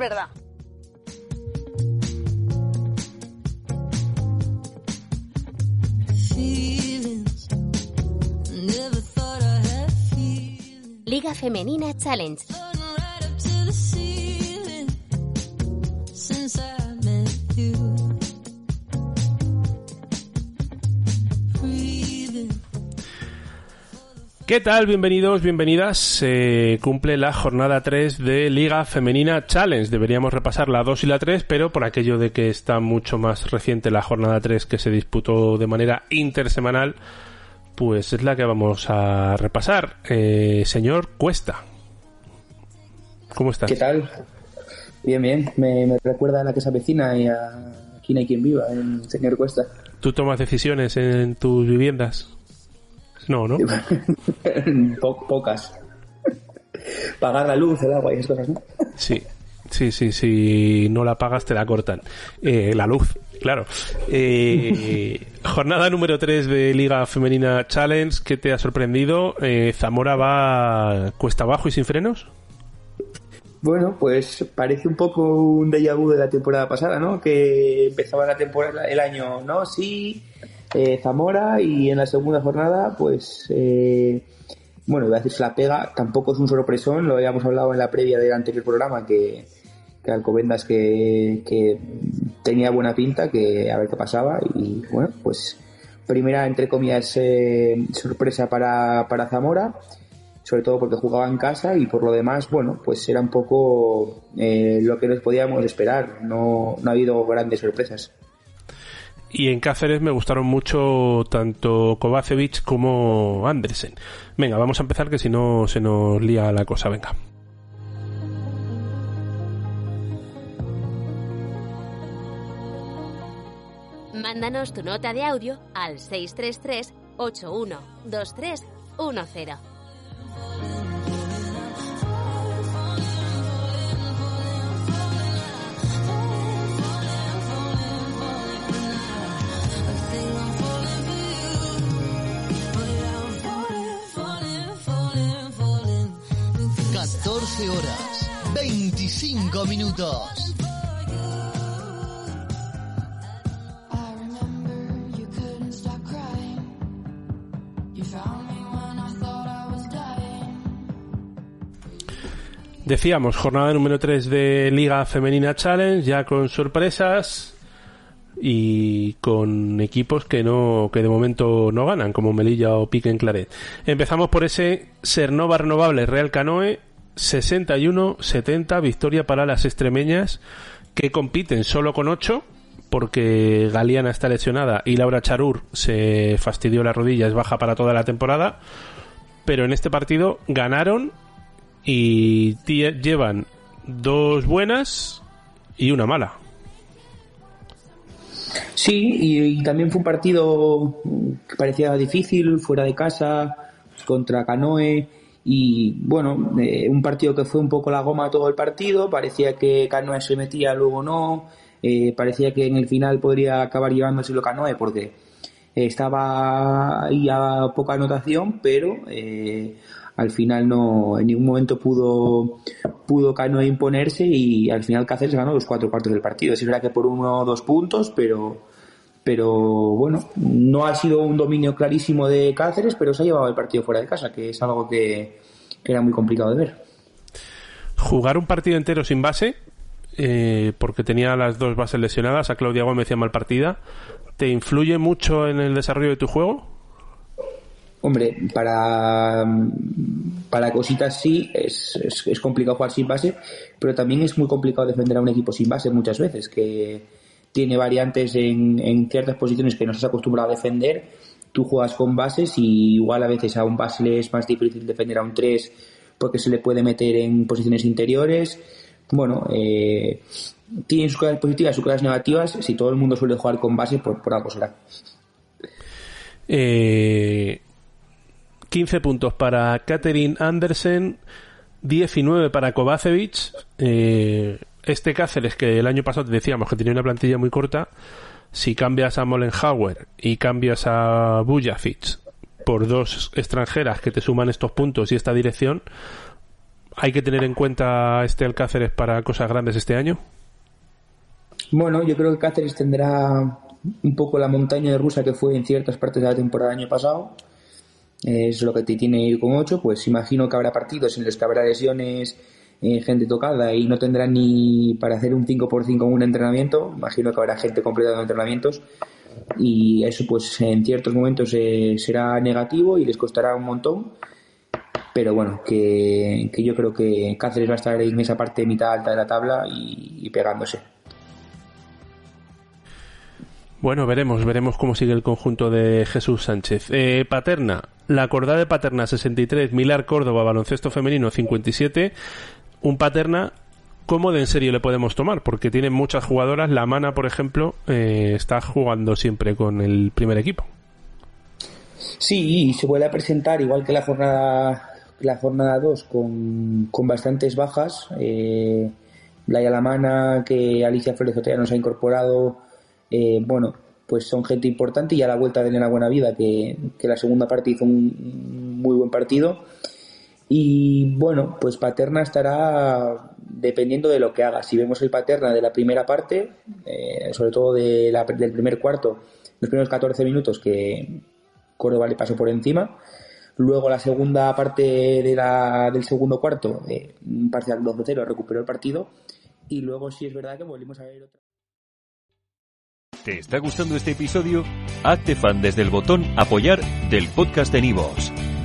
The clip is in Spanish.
verdad. Liga Femenina Challenge. ¿Qué tal? Bienvenidos, bienvenidas. Se cumple la jornada 3 de Liga Femenina Challenge. Deberíamos repasar la 2 y la 3, pero por aquello de que está mucho más reciente la jornada 3 que se disputó de manera intersemanal, pues es la que vamos a repasar. Eh, señor Cuesta. ¿Cómo estás? ¿Qué tal? Bien, bien. Me, recuerda a la que se avecina y a no hay quien viva, el señor Cuesta. ¿Tú tomas decisiones en tus viviendas? No, ¿no? pocas. Pagar la luz, el agua y esas cosas, ¿no? Sí. Sí, sí, si no la pagas te la cortan. Eh, la luz, claro. Eh, jornada número 3 de Liga Femenina Challenge. ¿Qué te ha sorprendido? Eh, ¿Zamora va cuesta abajo y sin frenos? Bueno, pues parece un poco un déjà vu de la temporada pasada, ¿no? Que empezaba la temporada, el año, ¿no? Sí, eh, Zamora y en la segunda jornada, pues, eh, bueno, iba a decir la pega, tampoco es un sorpresón, lo habíamos hablado en la previa del anterior programa, que, que Alcobendas que, que tenía buena pinta, que a ver qué pasaba, y bueno, pues primera, entre comillas, eh, sorpresa para, para Zamora, sobre todo porque jugaba en casa y por lo demás, bueno, pues era un poco lo que nos podíamos esperar, no, no ha habido grandes sorpresas. Y en Cáceres me gustaron mucho tanto Kovacevic como Andersen. Venga, vamos a empezar que si no se nos lía la cosa. Venga. Mándanos tu nota de audio al 633 812310. 14 horas, 25 minutos. Decíamos, jornada número 3 de Liga Femenina Challenge, ya con sorpresas y con equipos que no que de momento no ganan, como Melilla o Pique en Claret. Empezamos por ese Sernova Renovable Real Canoe 61-70 victoria para las extremeñas que compiten solo con 8 porque Galeana está lesionada y Laura Charur se fastidió la rodilla, es baja para toda la temporada. Pero en este partido ganaron y llevan dos buenas y una mala. Sí, y, también fue un partido que parecía difícil, fuera de casa, contra Canoe. Y bueno, eh, un partido que fue un poco la goma todo el partido. Parecía que Canoe se metía, luego no. Eh, parecía que en el final podría acabar llevándose lo Canoe porque estaba ahí a poca anotación, pero eh, al final no en ningún momento pudo pudo Canoe imponerse y al final Cáceres ganó los cuatro cuartos del partido. Es verdad que por uno o dos puntos, pero pero bueno, no ha sido un dominio clarísimo de Cáceres, pero se ha llevado el partido fuera de casa, que es algo que, era muy complicado de ver. Jugar un partido entero sin base, eh, porque tenía las dos bases lesionadas, a Claudia Gómez y a mal partida, ¿te influye mucho en el desarrollo de tu juego? Hombre, para, para cositas sí, es, es, complicado jugar sin base, pero también es muy complicado defender a un equipo sin base muchas veces, que tiene variantes en, ciertas posiciones que no estás acostumbrado a defender. Tú juegas con bases y igual a veces a un base le es más difícil defender a un 3 porque se le puede meter en posiciones interiores. Bueno, eh, tiene sus cosas positivas, sus cosas negativas. Si todo el mundo suele jugar con base, por, por algo será. Eh, 15 puntos para Katherine Andersen, 19 para Kovacevic. Eh, este Cáceres, que el año pasado te decíamos que tenía una plantilla muy corta, si cambias a Mollenhauer y cambias a Bujafic por dos extranjeras que te suman estos puntos y esta dirección, ¿Hay que tener en cuenta este Alcáceres para cosas grandes este año? Bueno, yo creo que Cáceres tendrá un poco la montaña de rusa que fue en ciertas partes de la temporada del año pasado. Es lo que te tiene ir con 8. Pues imagino que habrá partidos en los que habrá lesiones, eh, gente tocada y no tendrá ni para hacer un 5x5 en un entrenamiento. Imagino que habrá gente completando entrenamientos y eso pues en ciertos momentos eh, será negativo y les costará un montón pero bueno, que, yo creo que Cáceres va a estar en esa parte mitad alta de la tabla y, pegándose. Bueno, veremos, veremos cómo sigue el conjunto de Jesús Sánchez. Eh, Paterna, la acordada de Paterna 63, Milar Córdoba, baloncesto femenino 57. Un Paterna, ¿cómo de en serio le podemos tomar? Porque tiene muchas jugadoras. La Mana, por ejemplo, eh, está jugando siempre con el primer equipo. Sí, se vuelve a presentar igual que la jornada la jornada 2 con, con, bastantes bajas. Eh, Laia Lamana, que Alicia Flores ya nos ha incorporado, eh, bueno, pues son gente importante y a la vuelta de Elena Buenavida, que, que la segunda parte hizo un muy buen partido. Y bueno, pues Paterna estará dependiendo de lo que haga. Si vemos el Paterna de la primera parte, eh, sobre todo del primer cuarto, los primeros 14 minutos que Córdoba le pasó por encima, Luego la segunda parte de la, del segundo cuarto, eh, un parcial 2-0, recuperó el partido. Y luego sí es verdad que volvimos a ver otra. ¿Te está gustando este episodio? Hazte fan desde el botón apoyar del podcast de Nivos.